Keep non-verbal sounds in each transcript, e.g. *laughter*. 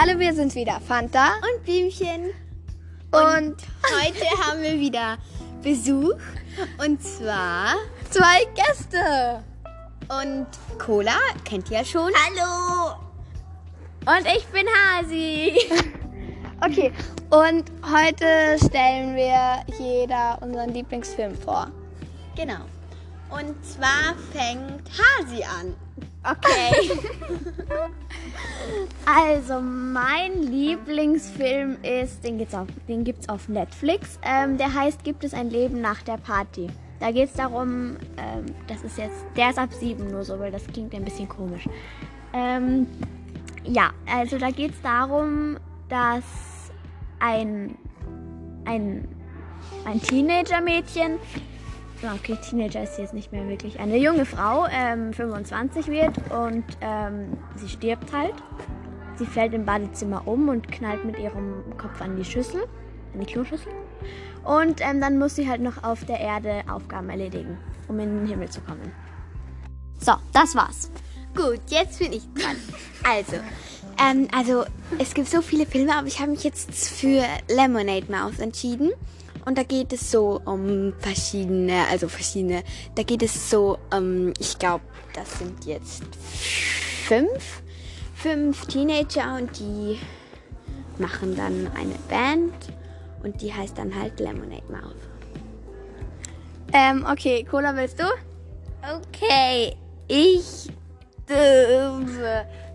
Hallo, wir sind wieder Fanta und Blümchen. und, Heute *laughs* haben wir wieder Besuch und zwar zwei Gäste. und Cola kennt ihr ja schon. Hallo! Und ich bin Hasi. *laughs* Okay, und heute stellen wir jeder unseren Lieblingsfilm vor. Genau. Und zwar fängt Hasi an. Okay. *laughs* also, mein Lieblingsfilm ist, den gibt's auf, auf Netflix. Ähm, der heißt Gibt es ein Leben nach der Party? Da geht es darum, ähm, das ist jetzt, der ist ab sieben nur so, weil das klingt ein bisschen komisch. Ähm, ja, also da geht es darum, dass ein, ein, ein Teenager-Mädchen okay, Teenager ist sie jetzt nicht mehr wirklich. Eine junge Frau, ähm, 25 wird und ähm, sie stirbt halt. Sie fällt im Badezimmer um und knallt mit ihrem Kopf an die Schüssel, an die Kloschüssel. Und ähm, dann muss sie halt noch auf der Erde Aufgaben erledigen, um in den Himmel zu kommen. So, das war's. Gut, jetzt bin ich dran. *laughs* Also, ähm, also es gibt so viele Filme, aber ich habe mich jetzt für Lemonade Mouse entschieden. Und da geht es so um verschiedene, also verschiedene, da geht es so, ähm, ich glaube, das sind jetzt fünf, fünf Teenager und die machen dann eine Band und die heißt dann halt Lemonade Mouth. Ähm, okay, Cola, willst du? Okay, ich. Äh,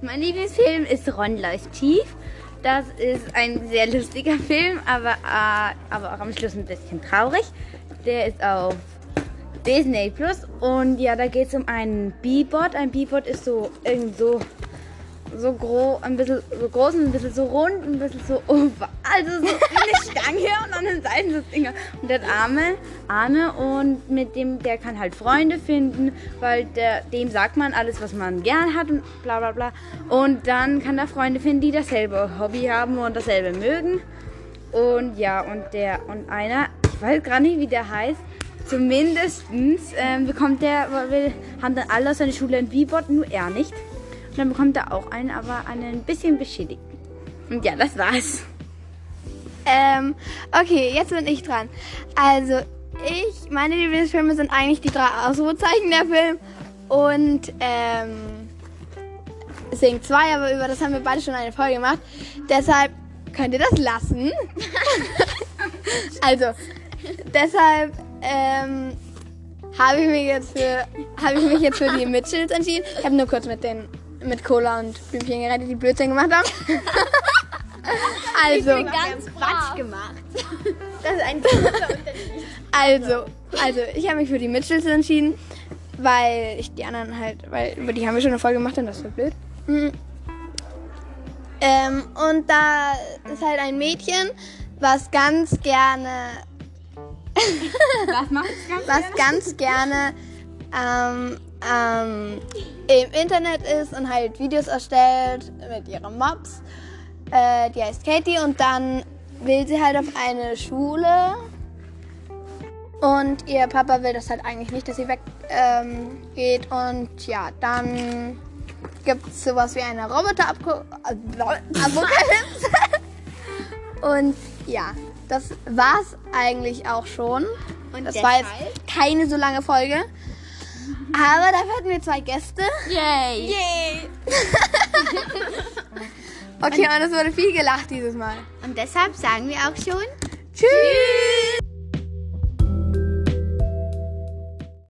mein Lieblingsfilm ist Ron läuft tief. Das ist ein sehr lustiger Film, aber, äh, aber auch am Schluss ein bisschen traurig. Der ist auf Disney Plus und ja, da geht es um einen B-Bot. Ein B-Bot ist so irgend so so groß, ein bisschen so groß und ein bisschen so rund, ein bisschen so oval. Also so *laughs* eine Stange und an den Seiten so Dinger. Und der hat Arme, Arme und mit dem, der kann halt Freunde finden, weil der, dem sagt man alles, was man gern hat und bla bla bla. Und dann kann er Freunde finden, die dasselbe Hobby haben und dasselbe mögen. Und ja, und der, und einer, ich weiß gar nicht, wie der heißt, zumindest ähm, bekommt der, will, haben dann alle aus seiner Schule ein B-Bot, nur er nicht. Und dann bekommt er auch einen, aber einen bisschen beschädigten. Und ja, das war's. Ähm, okay, jetzt bin ich dran. Also, ich, meine Lieblingsfilme sind eigentlich die drei Ausrufezeichen der Film und, ähm, Sing 2, aber über das haben wir beide schon eine Folge gemacht. Deshalb könnt ihr das lassen. *laughs* also, deshalb, ähm, habe ich mich jetzt für, habe ich mich jetzt für die Mitchells entschieden. Ich habe nur kurz mit den, mit Cola und Blümchen geredet, die Blödsinn gemacht haben. *laughs* also, Ganz Quatsch gemacht. Das ist ein großer Unterschied. Also, also ich habe mich für die Mitchells entschieden, weil ich die anderen halt, weil über die haben wir schon eine Folge gemacht und das ist so blöd. Mhm. Ähm, und da ist halt ein Mädchen, was ganz gerne, Was macht ganz was ganz gerne ähm, ähm, im Internet ist und halt Videos erstellt mit ihren Mobs. Äh, die heißt Katie und dann will sie halt auf eine Schule und ihr Papa will das halt eigentlich nicht, dass sie weggeht. Ähm, und ja, dann gibt es sowas wie eine Roboter-Apokalypse. *laughs* und ja, das war's eigentlich auch schon. Und das war jetzt keine so lange Folge. Aber dafür hatten wir zwei Gäste. Yay! Yay! *laughs* okay, und es wurde viel gelacht dieses Mal. Und deshalb sagen wir auch schon Tschüss!